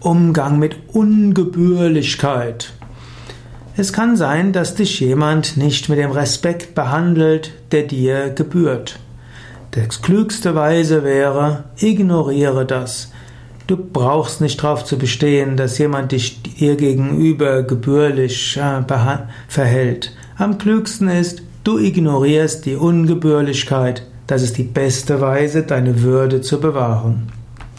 Umgang mit Ungebührlichkeit. Es kann sein, dass dich jemand nicht mit dem Respekt behandelt, der dir gebührt. Das klügste Weise wäre, ignoriere das. Du brauchst nicht darauf zu bestehen, dass jemand dich dir gegenüber gebührlich äh, verhält. Am klügsten ist, du ignorierst die Ungebührlichkeit. Das ist die beste Weise, deine Würde zu bewahren.